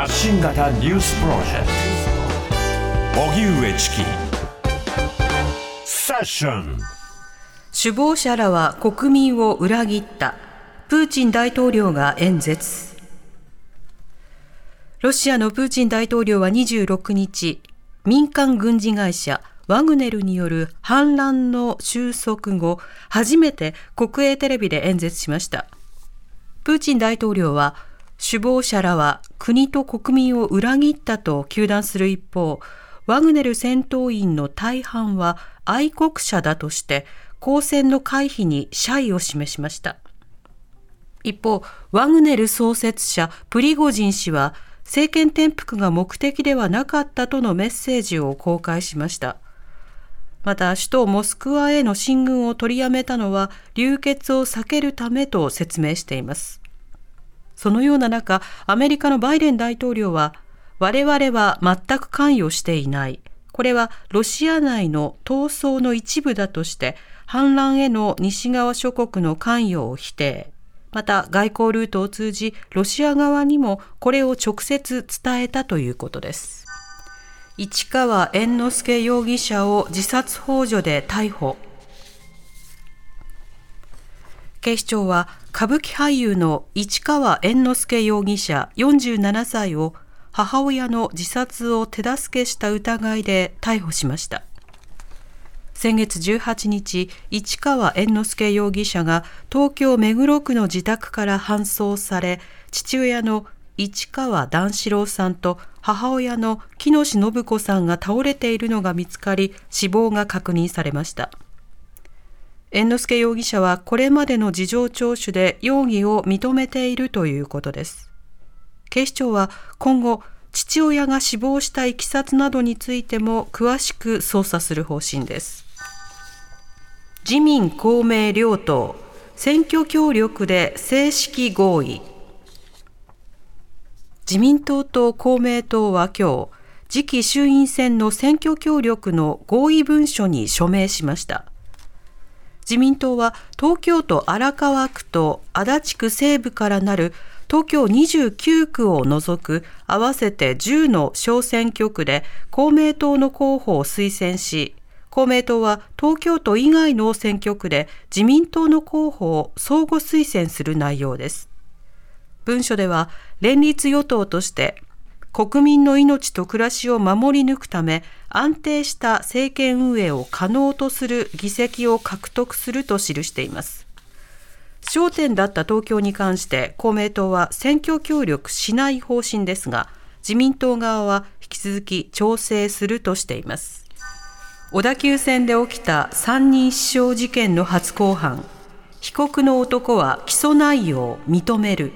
発信型ニュースプロジェクト。荻上チキ。セッション。首謀者らは国民を裏切った。プーチン大統領が演説。ロシアのプーチン大統領は26日民間軍事会社ワグネルによる反乱の収束後初めて国営テレビで演説しました。プーチン大統領は首謀者らは国と国民を裏切ったと糾弾する一方、ワグネル戦闘員の大半は愛国者だとして交戦の回避に謝意を示しました。一方、ワグネル創設者プリゴジン氏は政権転覆が目的ではなかったとのメッセージを公開しました。また、首都モスクワへの進軍を取りやめたのは流血を避けるためと説明しています。そのような中、アメリカのバイデン大統領は、我々は全く関与していない。これはロシア内の闘争の一部だとして、反乱への西側諸国の関与を否定。また外交ルートを通じ、ロシア側にもこれを直接伝えたということです。市川猿之助容疑者を自殺幇助で逮捕。警視庁は歌舞伎俳優の市川猿之助容疑者47歳を母親の自殺を手助けした疑いで逮捕しました。先月18日、市川猿之助容疑者が東京目黒区の自宅から搬送され、父親の市川段四郎さんと母親の木下信子さんが倒れているのが見つかり、死亡が確認されました。猿之助容疑者はこれまでの事情聴取で容疑を認めているということです。警視庁は今後、父親が死亡したいきさつなどについても詳しく捜査する方針です。自民公明両党、選挙協力で正式合意。自民党と公明党は今日、次期衆院選の選挙協力の合意文書に署名しました。自民党は東京都荒川区と足立区西部からなる東京29区を除く合わせて10の小選挙区で公明党の候補を推薦し、公明党は東京都以外の選挙区で自民党の候補を相互推薦する内容です。文書では連立与党として国民の命と暮らしを守り抜くため安定した政権運営を可能とする議席を獲得すると記しています。焦点だった東京に関して公明党は選挙協力しない方針ですが自民党側は引き続き調整するとしています。小田急線で起きた三人死傷事件の初公判被告の男は起訴内容を認める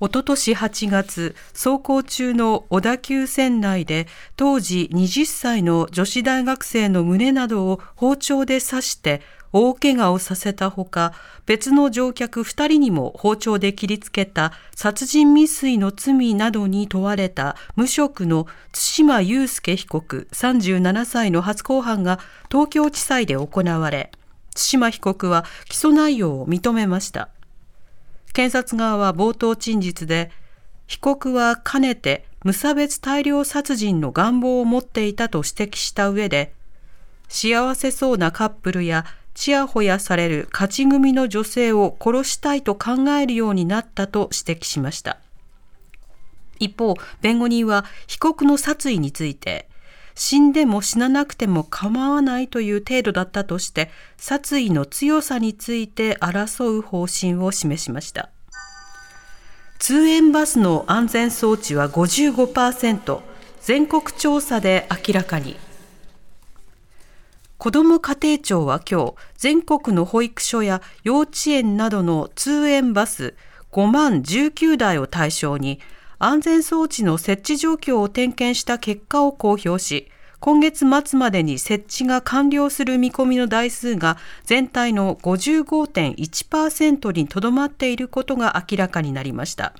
おととし8月、走行中の小田急線内で当時20歳の女子大学生の胸などを包丁で刺して大怪我をさせたほか、別の乗客2人にも包丁で切りつけた殺人未遂の罪などに問われた無職の対馬祐介被告37歳の初公判が東京地裁で行われ、対馬被告は起訴内容を認めました。検察側は冒頭陳述で、被告はかねて無差別大量殺人の願望を持っていたと指摘した上で、幸せそうなカップルやちやほやされる勝ち組の女性を殺したいと考えるようになったと指摘しました。一方、弁護人は被告の殺意について、死んでも死ななくても構わないという程度だったとして、殺意の強さについて争う方針を示しました。通園バスの安全装置は55%、全国調査で明らかに。子ども家庭庁は今日、全国の保育所や幼稚園などの通園バス5万19台を対象に、安全装置の設置状況を点検した結果を公表し、今月末までに設置が完了する見込みの台数が全体の55.1%にとどまっていることが明らかになりました。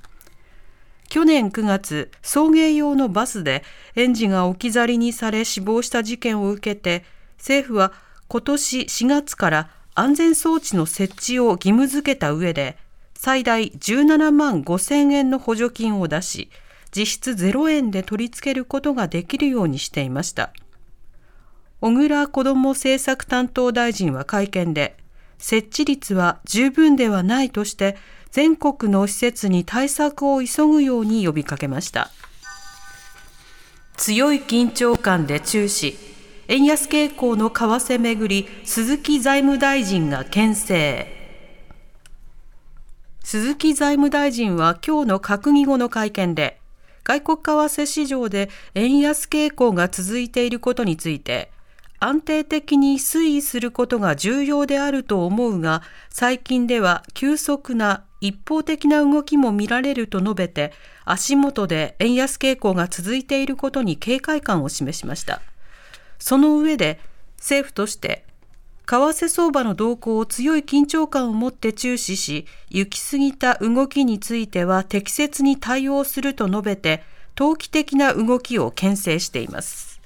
去年9月、送迎用のバスで園児が置き去りにされ死亡した事件を受けて、政府は今年4月から安全装置の設置を義務付けた上で、最大17万5千円の補助金を出し、実質0円で取り付けることができるようにしていました。小倉子ども政策担当大臣は会見で、設置率は十分ではないとして、全国の施設に対策を急ぐように呼びかけました。強い緊張感で注視、円安傾向の為替めぐり、鈴木財務大臣が牽制。鈴木財務大臣は今日の閣議後の会見で、外国為替市場で円安傾向が続いていることについて、安定的に推移することが重要であると思うが、最近では急速な一方的な動きも見られると述べて、足元で円安傾向が続いていることに警戒感を示しました。その上で、政府として、為替相場の動向を強い緊張感を持って注視し、行き過ぎた動きについては適切に対応すると述べて、投機的な動きを牽制しています。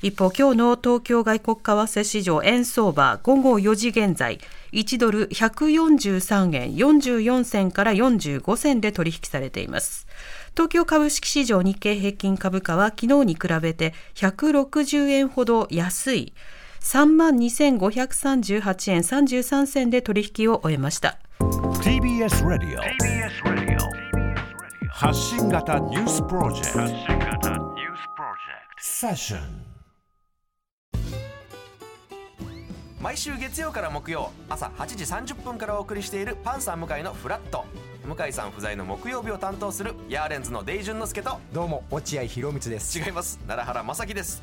一方、今日の東京外国為替市場円相場午後4時現在、1ドル143円44銭から45銭で取引されています。東京株式市場日経平均株価は昨日に比べて160円ほど安い3万2538円33銭で取引を終えました。TBS ラディオ発信型ニュースプロジェクト。セッション毎週月曜から木曜朝8時30分からお送りしているパンサー向井のフラット。向井さん不在の木曜日を担当するヤーレンズのデイジュンの之介とどうも落合博満です。違います。奈良原正樹です